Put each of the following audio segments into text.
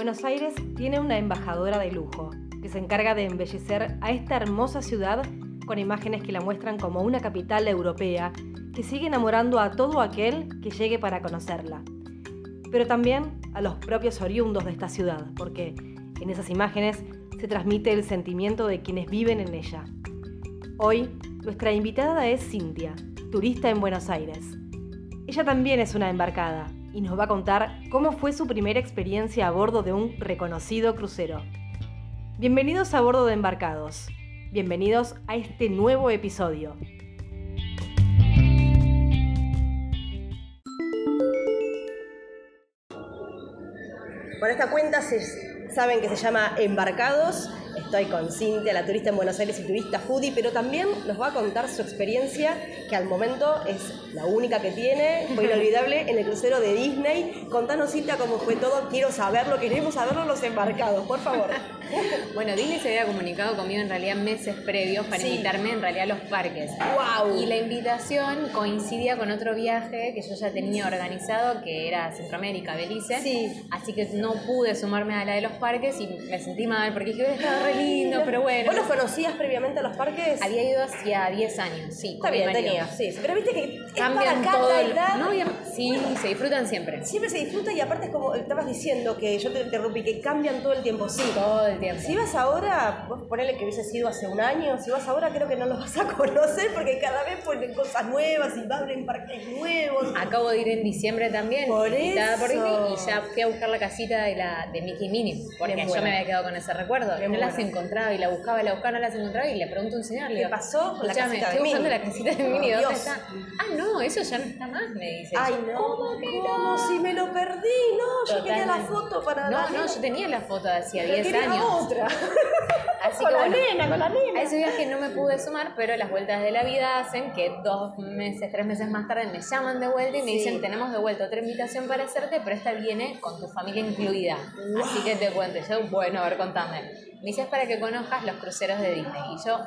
Buenos Aires tiene una embajadora de lujo que se encarga de embellecer a esta hermosa ciudad con imágenes que la muestran como una capital europea que sigue enamorando a todo aquel que llegue para conocerla. Pero también a los propios oriundos de esta ciudad, porque en esas imágenes se transmite el sentimiento de quienes viven en ella. Hoy, nuestra invitada es Cintia, turista en Buenos Aires. Ella también es una embarcada y nos va a contar cómo fue su primera experiencia a bordo de un reconocido crucero. Bienvenidos a bordo de Embarcados. Bienvenidos a este nuevo episodio. Por esta cuenta se, saben que se llama Embarcados Estoy con Cintia, la turista en Buenos Aires y turista foodie, pero también nos va a contar su experiencia, que al momento es la única que tiene, fue inolvidable, en el crucero de Disney. Contanos, Cintia, cómo fue todo. Quiero saberlo, queremos saberlo los embarcados, por favor. bueno, Disney se había comunicado conmigo en realidad meses previos para invitarme en realidad a los parques. ¡Wow! Y la invitación coincidía con otro viaje que yo ya tenía organizado, que era Centroamérica, Belice. Sí. Así que no pude sumarme a la de los parques y me sentí mal porque dije, estaba re lindo, pero bueno. ¿Vos los conocías previamente a los parques? Había ido hacía 10 años, sí. Está bien, tenía, sí. Pero viste que cambian cada todo. edad. No, sí, se disfrutan siempre. Siempre se disfruta y aparte es como estabas diciendo que yo te interrumpí, que cambian todo el tiempo. Sí. Todo el tiempo. Si vas ahora, vos ponele que hubieses ido hace un año, si vas ahora creo que no los vas a conocer porque cada vez ponen cosas nuevas y abren parques nuevos. Acabo de ir en diciembre también. Por eso. Por y ya fui a buscar la casita de, la, de Mickey Minnie porque yo me había quedado con ese recuerdo. no las encontraba y la buscaba y la buscaba, no las encontraba y le pregunto a un señor, ¿qué pasó con la casita estoy buscando la casita de Minnie, ¿dónde está? Ah, no, eso ya no está más, me dice. Ay, no. ¿Cómo que no? Si me lo perdí, no, yo quería la foto para No, no, yo tenía la foto de hacía 10 años. otra. Así con que, la nena, con la nena. A ese viaje no me pude sumar, pero las vueltas de la vida hacen que dos meses, tres meses más tarde me llaman de vuelta y me dicen, tenemos de vuelta otra invitación para hacerte, pero esta viene con tu familia incluida. Así que te cuento. Yo, bueno, a ver, contame. Me dices para que conozcas los cruceros de Disney. Y yo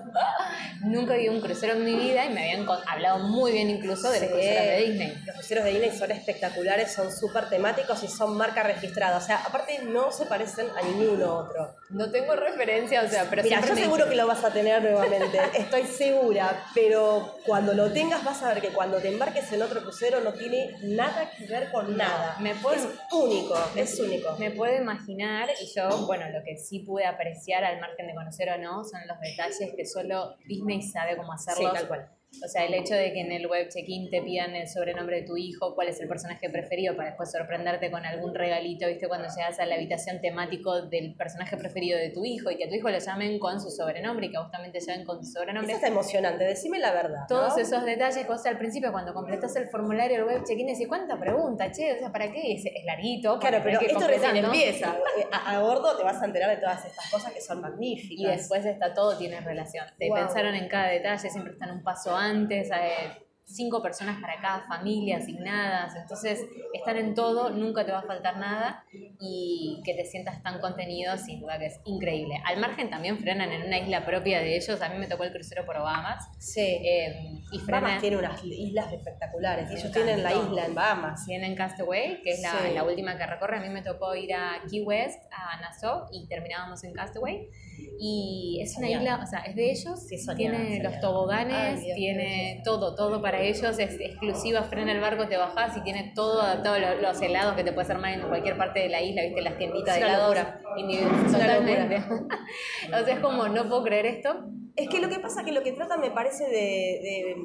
nunca vi un crucero en mi vida y me habían hablado muy bien incluso de los cruceros de Disney. Los cruceros de Disney son espectaculares, son súper temáticos y son marca registrada. O sea, aparte no se parecen a ninguno otro. No tengo referencia, o sea, pero Mira, yo seguro que lo vas a tener nuevamente, estoy segura, pero cuando lo tengas vas a ver que cuando te embarques en otro crucero no tiene nada que ver con nada. Me puedo, es único, es único. Me puedo imaginar, y yo, bueno, lo que sí pude apreciar al margen de conocer o no, son los detalles que solo Disney sabe cómo hacerlo. Sí, tal cual. O sea, el hecho de que en el web check-in te pidan el sobrenombre de tu hijo, cuál es el personaje preferido, para después sorprenderte con algún regalito, ¿viste? Cuando llegas a la habitación temático del personaje preferido de tu hijo y que a tu hijo lo llamen con su sobrenombre y que justamente llamen con tu sobrenombre. Eso está emocionante, decime la verdad. Todos esos detalles, cosas al principio cuando completas el formulario del web check-in, decís, ¿cuánta pregunta? Che, o sea, ¿para qué? Es, es larguito. Claro, pero que esto recién empieza. A, a, bordo te vas a enterar de todas estas cosas que son magníficas. Y después está todo tiene relación. Te pensaron en cada detalle, siempre están un paso antes. Eh, cinco personas para cada familia asignadas, entonces estar en todo, nunca te va a faltar nada y que te sientas tan contenido, sin duda que es increíble. Al margen también frenan en una isla propia de ellos, a mí me tocó el crucero por Bahamas. Sí. Eh, y frenan... Bahamas tiene unas islas espectaculares, ellos tienen la isla en Bahamas. Tienen Castaway, que es la, sí. la, última que recorre, a mí me tocó ir a Key West, a Nassau y terminábamos en Castaway. Y es una isla, o sea, es de ellos, sí, tiene los toboganes, Ay, Dios, tiene todo, todo para ellos, es exclusiva, frena el barco, te bajás y tiene todo adaptado, los, los helados que te puedes armar en cualquier parte de la isla, viste, las tienditas Es de helados. Es Totalmente. o sea, es como, no puedo creer esto. Es que lo que pasa que lo que trata me parece de, de,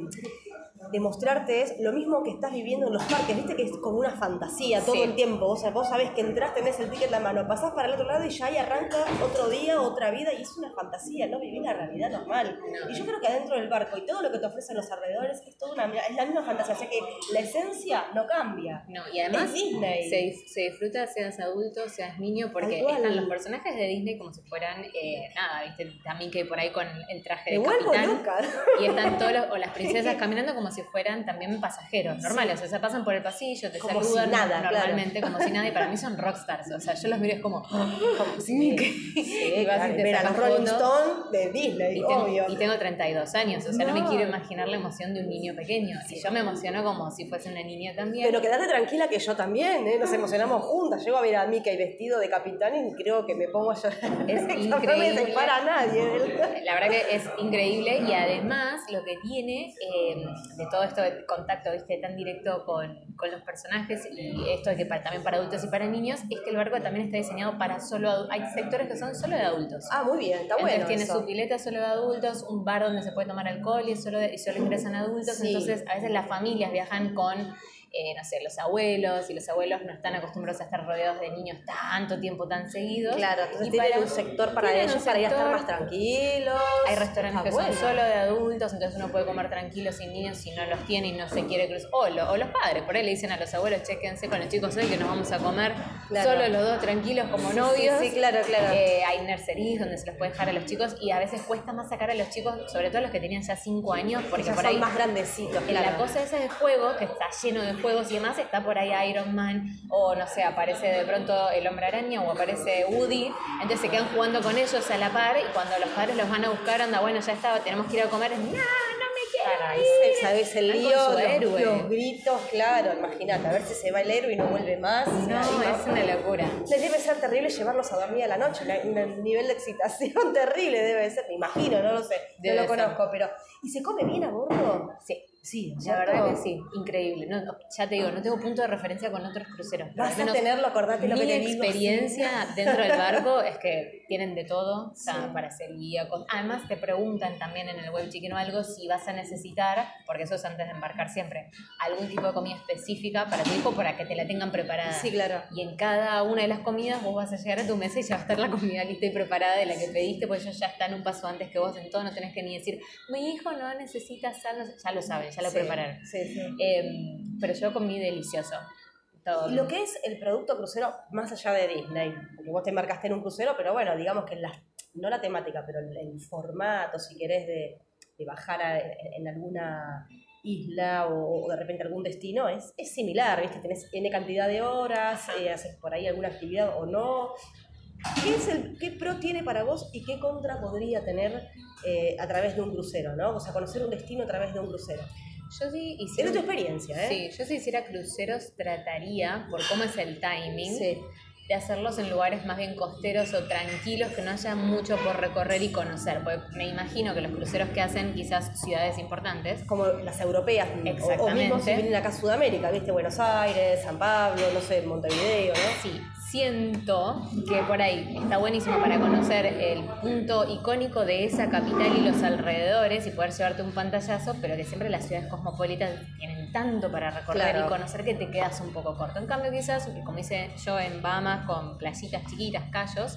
de mostrarte es lo mismo que estás viviendo en los parques, viste que es como una fantasía todo Sí. el tiempo, o sea, vos sabés que entras, tenés el ticket en la mano, pasás para el otro lado y ya ahí arranca otro día, otra vida y es una fantasía, no vivir la realidad normal. No. Y yo creo que adentro del barco y todo lo que te ofrecen los alrededores es toda una es la misma fantasía, o sea que la esencia no cambia. No, y además Es Disney. se, se disfruta seas adulto, seas niño, porque están los personajes de Disney como si fueran, eh, nada, viste, también que por ahí con el traje de vuelvo capitán. loca. Y están todos los, o las princesas caminando como si si fueran también pasajeros normales. O sea, pasan por el pasillo, te Como saludan si nada, normalmente, como si nada. Y para mí son rockstars. O sea, yo los miro es como. Como si- y Sí, claro, y a los Rolling. Stones de Disney, Y tengo, obvio. y tengo 32 años, o sea, no. me quiero imaginar la emoción de un niño pequeño. Y yo me emociono como si fuese una niña también. Pero quédate tranquila que yo también, ¿eh? nos emocionamos juntas. Llego a ver a Mickey vestido de capitán y creo que me pongo a llorar. Es No me nadie. ¿eh? La verdad que es increíble y además lo que tiene eh, de todo esto de contacto ¿viste? tan directo con, con los personajes y esto de que para- también para adultos y para niños es que el barco también está diseñado para solo adu- hay sectores que son solo de adultos. Ah, muy bien, está Entonces bueno. tiene eso. su pileta solo de adultos, un bar donde se puede tomar alcohol y, solo de- y solo ingresan adultos. Sí. Entonces a veces las familias viajan con, eh, no sé, los abuelos y los abuelos no están acostumbrados a estar rodeados de niños tanto tiempo, tan seguidos. Claro, entonces Y tienen para- un sector para ellos un para ir a estar sector- más tranquilos. hay restaurantes que son solo de adultos, entonces uno puede comer tranquilo sin niños si no los tiene y no se quiere cruzar. O, lo- o los padres, por ahí le dicen a los abuelos, chequense con los chicos hoy que nos vamos a comer Claro. solo los dos tranquilos como novios. sí, sí, claro, claro. Eh, hay nurseries donde se los puede dejar a los chicos y a veces cuesta más sacar a los chicos, sobre todo los que tenían ya 5 años, porque ya por son ahí más grandecitos, en la claro. cosa esa de juego, que está lleno de juegos y demás, está por ahí Iron Man, o no sé, aparece de pronto el hombre araña o aparece Woody, entonces se quedan jugando con ellos a la par y cuando los padres los van a buscar, anda, bueno, ya estaba, tenemos que ir a comer, no, no me quiero ir. sabes el lío, los, héroe. los gritos, claro, imagínate, a ver si se va el héroe y no vuelve más. No, es una locura. Les debe ser terrible llevarlos a dormir a la noche, un nivel de excitación terrible debe ser, me imagino, no lo sé, Debe no lo ser. conozco, pero ¿y se come bien a bordo? Sí. Sí, ¿no es La verdad que sí, increíble. No, no, ya te digo, no tengo punto de referencia con otros cruceros. Vas a tenerlo, acordate lo mi que te digo. experiencia dentro del barco es que tienen de todo, sea, para hacer guía. con- Además te preguntan también en el web chicken o algo si vas a necesitar, porque eso es antes de embarcar siempre, algún tipo de comida específica para tu hijo para que te la tengan preparada. Sí, claro. Y en cada una de las comidas vos vas a llegar a tu mesa y ya va a estar la comida lista y preparada de la que pediste, pues ellos ya están un paso antes que vos, en todo no tenés que ni decir, mi hijo no necesita sal, no sé", ya lo saben, ya lo Sí, prepararon. Sí, sí. Em, pero yo comí delicioso. Todo. Y lo que es el producto crucero más allá de Disney, porque vos te embarcaste en un crucero, pero bueno, digamos que la, no la temática, pero el, el formato, si querés, de, de bajar a- en, en alguna isla o, o de repente algún destino, es, es similar, ¿viste? Tenés N cantidad de horas, eh, haces por ahí alguna actividad o no. ¿Qué, es el, ¿Qué pro tiene para vos y qué contra podría tener eh, a través de un crucero, ¿no? O sea, conocer un destino a través de un crucero. Yo sí Es hiciera. tu experiencia, ¿eh? Sí, yo si hiciera cruceros trataría, por cómo es el timing, Sí. De hacerlos en lugares más bien costeros o tranquilos, que no haya mucho por recorrer y conocer. Porque me imagino que los cruceros que hacen quizás ciudades importantes, como las europeas, o- o, mismo Exactamente. si vienen acá a Sudamérica, ¿viste? Buenos Aires, San Pablo, no sé, Montevideo, ¿no? Sí, siento que por ahí está buenísimo para conocer el punto icónico de esa capital y los alrededores y poder llevarte un pantallazo, pero que siempre las ciudades cosmopolitas tienen tanto para recorrer Claro. y conocer que te quedas un poco corto. En cambio, quizás, como hice yo en Bahamas con playitas chiquitas, callos,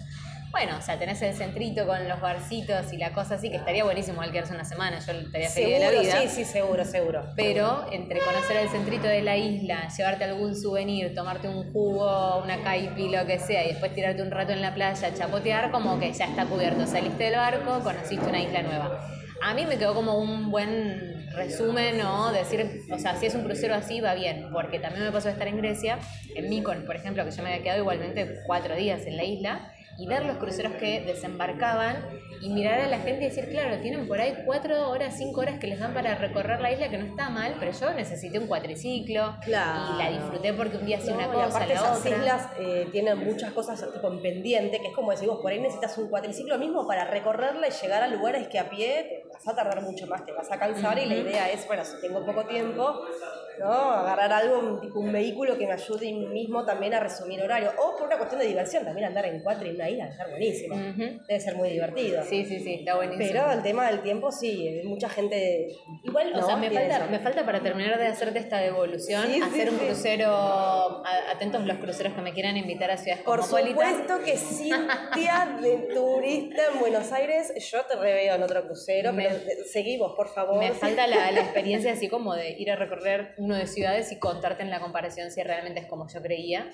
bueno, o sea, tenés el centrito con los barcitos y la cosa así, que estaría buenísimo al quedarse una semana, yo estaría feliz de la vida. sí, sí, seguro, seguro. Pero entre conocer el centrito de la isla, llevarte algún souvenir, tomarte un jugo, una caipi, lo que sea, y después tirarte un rato en la playa, chapotear, como que ya está cubierto. Saliste del barco, conociste una isla nueva. A mí me quedó como un buen resumen, ¿no? Decir, o sea, si es un crucero así, va bien, porque también me pasó de estar en Grecia, en Mykonos, por ejemplo, que yo me había quedado igualmente cuatro días en la isla, y ver los cruceros que desembarcaban y mirar a la gente y decir, claro, tienen por ahí cuatro horas, cinco horas que les dan para recorrer la isla, que no está mal, pero yo necesité un cuatriciclo Claro. y la disfruté porque un día hacía No, una cosa, aparte la esas otra. islas eh, tienen muchas cosas tipo en pendiente, que es como decir, vos por ahí necesitas un cuatriciclo mismo para recorrerla y llegar a lugares que a pie vas a tardar mucho más, te vas a cansar y la idea es, bueno, si tengo poco tiempo, ¿no? Agarrar algo, un, tipo un vehículo que me ayude mismo también a resumir horario. O por una cuestión de diversión, también andar en cuatro en una isla, estar buenísimo. Debe ser muy divertido. Sí, sí, sí, está buenísimo. Pero el tema del tiempo, sí, mucha gente. Igual, o ¿no? sea, me falta, eso. me falta para terminar de hacerte esta devolución, Sí, sí, hacer un sí. crucero, a- atentos los cruceros que me quieran invitar a ciudades Por supuesto que Cintia, de turista en Buenos Aires, yo te reveo en otro crucero, Me pero seguimos, por favor. Me falta la, experiencia así como de ir a recorrer uno de ciudades y contarte en la comparación si realmente es como yo creía.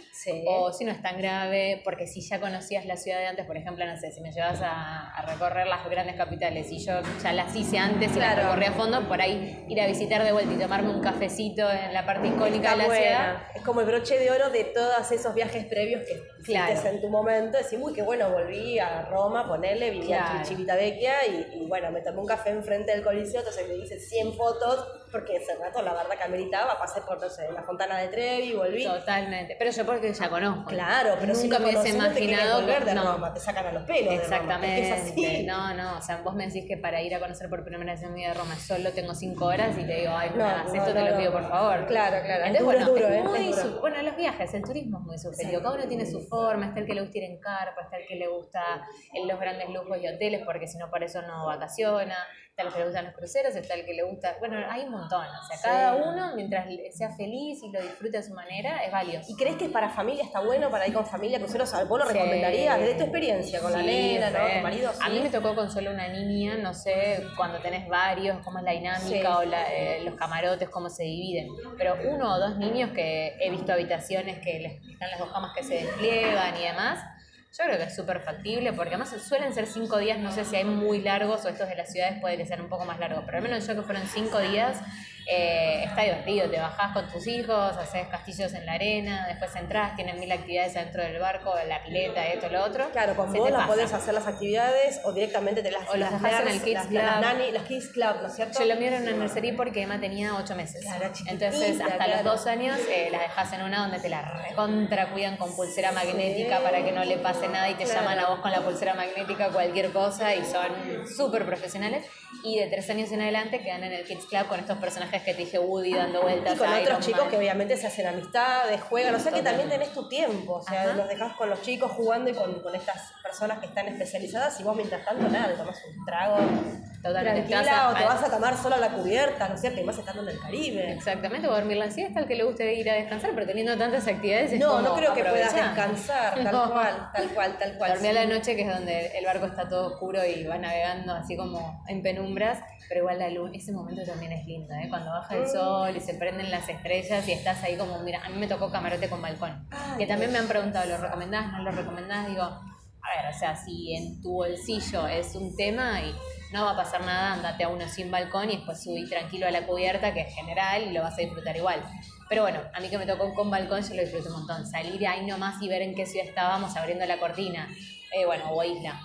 O si no es tan grave, porque si ya conocías la ciudad de antes, por ejemplo, no sé, si me llevas a, recorrer las grandes capitales y yo ya las hice antes y las recorrí a fondo, por ahí ir a visitar de vuelta y tomarme un cafecito en la parte icónica de la ciudad. Es como el broche de oro de todos esos viajes previos que hiciste en tu momento, decir, uy, qué bueno, volví a Roma, ponerle, vivía en Chivitavecchia y, y bueno, me tomé un café enfrente del Coliseo, entonces me hice 100 fotos porque ese rato la verdad que pasé por, no sé, la Fontana de Trevi, volví. Totalmente, pero yo porque ya conozco. Claro, pero nunca si me hubiese imaginado no de Roma, te sacan a los pelos Exactamente. De Roma, es así. No, no, o sea, vos me decís que para ir a conocer por primera vez en mi vida de Roma solo tengo 5 horas y te digo, ay, no, esto te lo pido por favor. Claro, claro. Entonces, bueno, duro, ¿eh? Muy bueno, los viajes, el turismo es muy subjetivo, cada uno tiene su forma, está el que le gusta ir en carpa, está el que le gusta en los grandes lujos y hoteles porque si no por eso no vacaciona está el que le gustan los cruceros, está el que le gusta, bueno, hay un montón, o sea, cada uno, mientras sea feliz y lo disfrute a su manera, es valioso. ¿Y crees que para familia está bueno, para ir con familia, cruceros, vos lo recomendarías, desde tu experiencia con la nena, ¿no? tu marido? A mí me tocó con solo una niña, no sé, cuando tenés varios, cómo es la dinámica o eh, los camarotes, cómo se dividen, pero uno o dos niños que he visto habitaciones que les, están las dos camas que se despliegan y demás, yo creo que es súper factible, porque además suelen ser cinco días, no sé si hay muy largos o estos de las ciudades puede que sean un poco más largos, pero al menos yo que fueron cinco días, eh, está divertido, te bajás con tus hijos, haces castillos en la arena, después entras, tienen mil actividades dentro del barco, la pileta, esto, lo otro. Claro, con vos las podés hacer las actividades o directamente te las O las dejás en el Kids Club. Las, Kids Club, ¿no es cierto? Yo lo mío en una nursery porque Emma tenía ocho meses. Claro, Entonces, hasta los dos años eh, las dejas en una donde te la recontra cuidan con pulsera magnética para que no le pase nada y te llaman a vos con la pulsera magnética cualquier cosa y son súper profesionales. Y de tres años en adelante quedan en el Kids Club con estos personajes que te dije Woody dando vueltas. Y con otros chicos que obviamente se hacen amistades, juegan, o sea que también tenés tu tiempo, o sea, los dejás con los chicos jugando y con, con, estas personas que están especializadas y vos mientras tanto nada, tomás un trago Totalmente. tranquila o te vas a tomar solo a la cubierta, ¿no es cierto? Y vas estando en el Caribe. Exactamente, o dormir la siesta, al que le guste ir a descansar, pero teniendo tantas actividades es No, no creo que puedas descansar, tal cual, tal cual, tal cual. Dormir a la noche, que es donde el barco está todo oscuro y va navegando así como en penumbras, pero igual la luna, ese momento también es lindo, ¿eh? Cuando baja el mm. sol y se prenden las estrellas y estás ahí como, mira, a mí me tocó camarote con balcón, que también me han preguntado, ¿lo recomendás? ¿No lo recomendás? Digo, a ver, o sea, si en tu bolsillo es un tema y no va a pasar nada, andate a uno sin balcón y después subí tranquilo a la cubierta, que es general, y lo vas a disfrutar igual. Pero bueno, a mí que me tocó con balcón, yo lo disfruté un montón. Salir ahí nomás y ver en qué ciudad estábamos abriendo la cortina. Eh, bueno, o isla,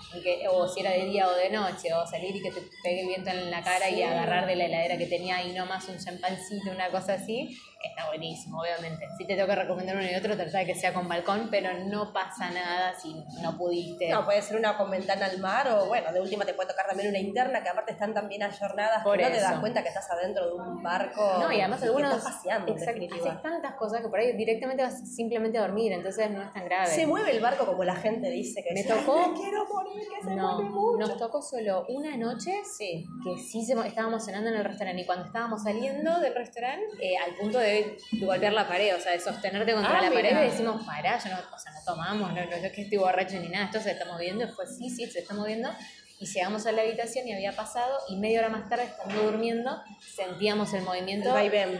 o si era de día o de noche, o salir y que te pegue el viento en la cara y agarrar de la heladera que tenía ahí nomás un champancito, una cosa así, está buenísimo, obviamente. Si te tengo que recomendar uno y otro, trata de que sea con balcón, pero no pasa nada si no pudiste. No, puede ser una con ventana al mar o, bueno, de última te puede tocar también una interna, que aparte están tan bien ayornadas que no te das cuenta que estás adentro de un barco. No, y además algunos. estás paseando, Haces tantas cosas que por ahí directamente vas simplemente a dormir, entonces no es tan grave. Se mueve el barco como la gente dice que Me tocó. quiero morir, que se no, mueve mucho. Nos tocó solo una noche sí. que sí se, estábamos cenando en el restaurante y cuando estábamos saliendo del restaurante, eh, al punto de golpear la pared, o sea, de sostenerte contra ah, la pared, y decimos, pará, yo no, o sea, no tomamos, no, no, es que estoy borracho ni nada, esto se está moviendo, y fue sí, sí, se está moviendo, y llegamos a la habitación y había pasado y media hora más tarde estando durmiendo sentíamos el movimiento.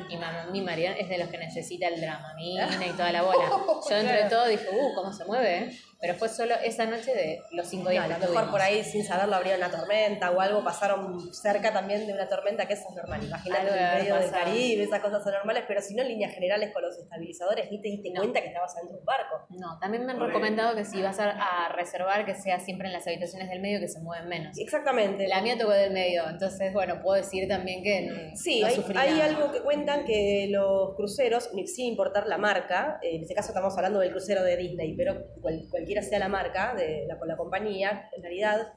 Y mi marido es de los que necesita el drama mina y toda la bola. Yo entre todo dije uh cómo se mueve ¿eh? Pero fue solo esa noche de los cinco días a lo mejor por ahí sin saberlo habría una tormenta o algo pasaron cerca también de una tormenta que eso es normal imagínate en el medio del Caribe esas cosas son normales pero si no en líneas generales con los estabilizadores ni te diste cuenta que estabas dentro de un barco. No también me han recomendado que si vas a, a reservar que sea siempre en las habitaciones del medio que se mueven menos. Exactamente. La mía tocó del medio, entonces, bueno, puedo decir también que Sí, hay, algo que cuentan que los cruceros, sin importar la marca, en este caso estamos hablando del crucero de Disney, pero cualquiera sea la marca de la, la compañía, en realidad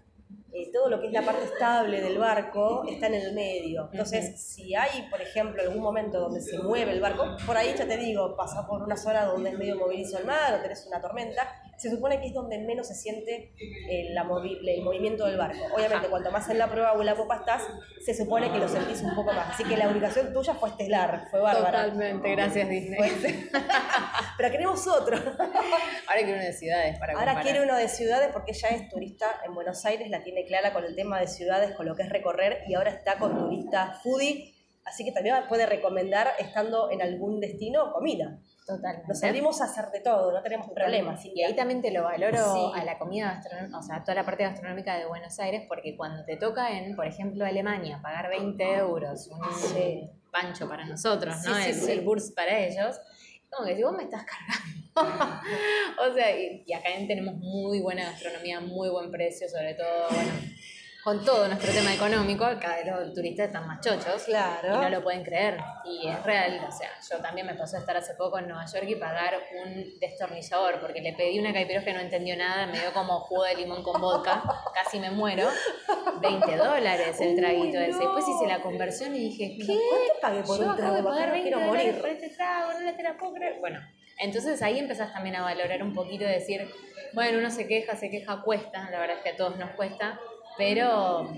eh, todo lo que es la parte estable del barco está en el medio. Entonces, si hay, por ejemplo, algún momento donde se mueve el barco, por ahí ya te digo, pasa por una zona donde es medio movilizo el mar o tenés una tormenta, se supone que es donde menos se siente el, la el movimiento del barco. Obviamente, cuanto más en la prueba o en la popa estás, se supone que lo sentís un poco más. Así que la ubicación tuya fue estelar, fue bárbara. Totalmente, gracias Disney. Pero queremos otro. Ahora quiero uno de ciudades para Ahora quiere uno de ciudades porque ella es turista en Buenos Aires, la tiene clara con el tema de ciudades, con lo que es recorrer, y ahora está con turista foodie, así que también puede recomendar estando en algún destino comida. Totalmente. Nos salimos a hacer de todo, no tenemos problemas. Y ahí también te lo valoro a la comida gastronómica, o sea, toda la parte gastronómica de Buenos Aires, porque cuando te toca en, por ejemplo, Alemania, pagar 20 euros, un pancho para nosotros, ¿no? el, el burs para ellos, como que si vos me estás cargando. o sea, y, y acá tenemos muy buena gastronomía, muy buen precio, sobre todo, bueno con todo nuestro tema económico, cada vez los turistas están más chochos claro. y no lo pueden creer. Y es real, o sea, yo también me pasó a estar hace poco en Nueva York y pagar un destornillador, porque le pedí una caipira que no entendió nada, me dio como jugo de limón con vodka, casi me muero. 20 dólares el traguito ese. Después hice la conversión y dije, ¿qué? ¿Cuánto pagué por un trago? pagar 20 quiero morir. por este trago, no te la puedo creer. Bueno, entonces ahí empezás también a valorar un poquito y decir, bueno, uno se queja, se queja, cuesta, la verdad es que a todos nos cuesta, pero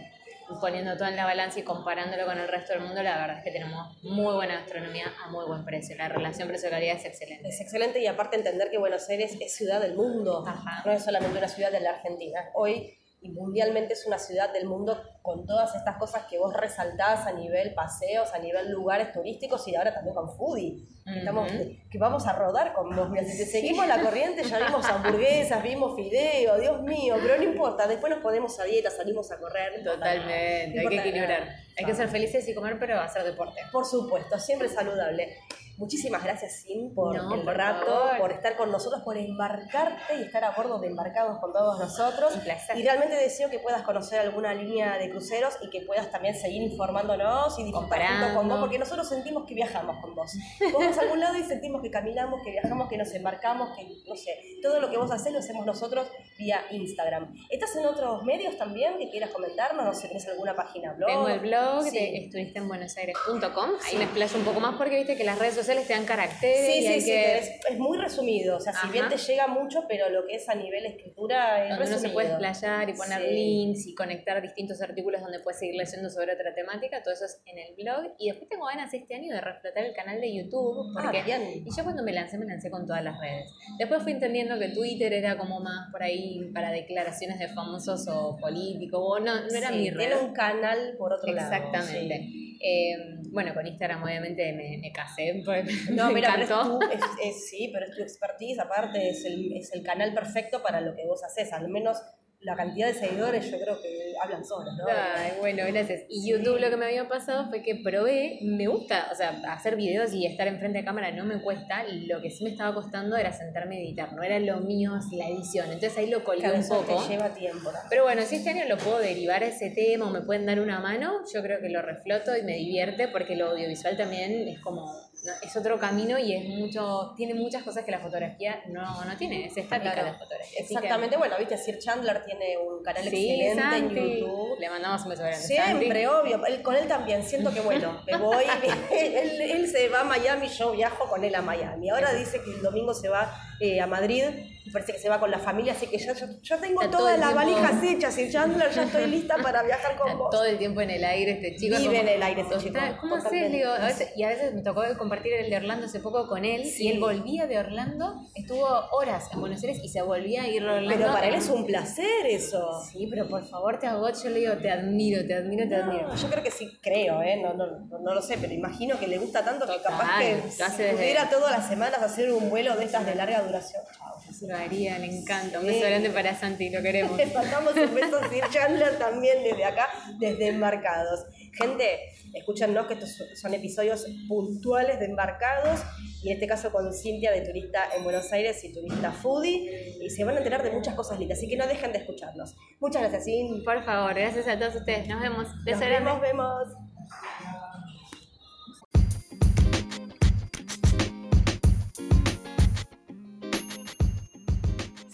poniendo todo en la balanza y comparándolo con el resto del mundo, la verdad es que tenemos muy buena gastronomía a muy buen precio. La relación precio-calidad es excelente. Es excelente y aparte entender que Buenos Aires es ciudad del mundo, no es solamente una ciudad de la Argentina. Hoy y mundialmente es una ciudad del mundo con todas estas cosas que vos resaltás a nivel paseos, a nivel lugares turísticos y ahora también con foodie. Estamos, que vamos a rodar con vos. si te seguimos la corriente ya vimos hamburguesas, vimos fideo, Dios mío, pero no importa, después nos ponemos a dieta, salimos a correr. Totalmente, hay que equilibrar. Hay que ser felices y comer, pero hacer deporte. Por supuesto, siempre saludable. Muchísimas gracias, Sim, por el rato, por estar con nosotros, por embarcarte y estar a bordo de embarcados con todos nosotros. Un placer. Y realmente deseo que puedas conocer alguna línea de cruceros y que puedas también seguir informándonos y disfrutar con vos, porque nosotros sentimos que viajamos con vos. Vamos a algún lado y sentimos que caminamos, que viajamos, que nos embarcamos, que no sé, todo lo que vos haces lo hacemos nosotros vía Instagram. ¿Estás en otros medios también que quieras comentarnos? No sé, ¿tenés alguna página blog? Tengo el blog de estuviste en buenosaires.com. Ahí me explayo un poco más porque viste que las redes sociales te dan caracteres. Sí, sí, sí, es, muy resumido. O sea, si bien te llega mucho, pero lo que es a nivel escritura es Donde uno se puede explayar y poner links y conectar distintos artículos donde puedes seguir leyendo sobre otra temática, todo eso es en el blog. Y después tengo ganas este año de reflotar el canal de YouTube. Ah, porque, Y yo cuando me lancé, me lancé con todas las redes. Después fui entendiendo que Twitter era como más por ahí para declaraciones de famosos o políticos. O no, no era mi red. Era un canal por otro lado. Exactamente. Eh, bueno, con Instagram obviamente me, me casé, no, mira, Pero es sí, pero es tu expertise, aparte es el, es el canal perfecto para lo que vos haces, al menos la cantidad de seguidores yo creo que hablan solos, ¿no? Ay, bueno, gracias. Y YouTube lo que me había pasado fue que probé, me gusta, o sea, hacer videos y estar enfrente de cámara no me cuesta, lo que sí me estaba costando era sentarme a editar, no era lo mío la edición, entonces ahí lo colgué un poco. Te lleva tiempo. Pero bueno, si este año lo puedo derivar a ese tema o me pueden dar una mano, yo creo que lo refloto y me divierte porque lo audiovisual también es como es otro camino y es mucho, tiene muchas cosas que la fotografía no, no tiene, es estática la fotografía. Exactamente, bueno, viste, Sir Chandler tiene un canal excelente en YouTube. Le mandamos un beso grande. Siempre, obvio, con él también, siento que bueno, me voy, él, él, se va a Miami, yo viajo con él a Miami. Ahora dice que el domingo se va eh, a Madrid parece que se va con la familia, así que ya, yo, tengo todas las valijas hechas y Chandler ya estoy lista para viajar con vos. Todo el tiempo en el aire este chico. Vive en el aire este chico. ¿Cómo haces? Digo, a veces, y a veces me tocó compartir el de Orlando hace poco con él y él volvía de Orlando, estuvo horas en Buenos Aires y se volvía a ir a Orlando. Pero para él es un placer eso. Sí, pero por favor te hago, yo le digo, te admiro, te admiro, te admiro. Yo creo que sí, creo, ¿eh? No, no, no, lo sé, pero imagino que le gusta tanto que capaz que pudiera todas las semanas hacer un vuelo de estas de larga duración. Chao. Lo haría, le encanta. Un beso grande para Santi, lo queremos. Le mandamos un beso a Sir Chandler también desde acá, desde Embarcados. Gente, escúchanos que estos son episodios puntuales de Embarcados y en este caso con Cintia de Turista en Buenos Aires y Turista Foodie y se van a enterar de muchas cosas lindas, así que no dejen de escucharnos. Muchas gracias, Cintia. Por favor, gracias a todos ustedes. Nos vemos. Nos vemos, vemos.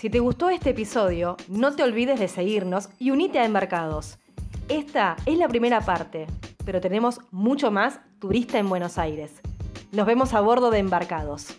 Si te gustó este episodio, no te olvides de seguirnos y unite a Embarcados. Esta es la primera parte, pero tenemos mucho más turista en Buenos Aires. Nos vemos a bordo de Embarcados.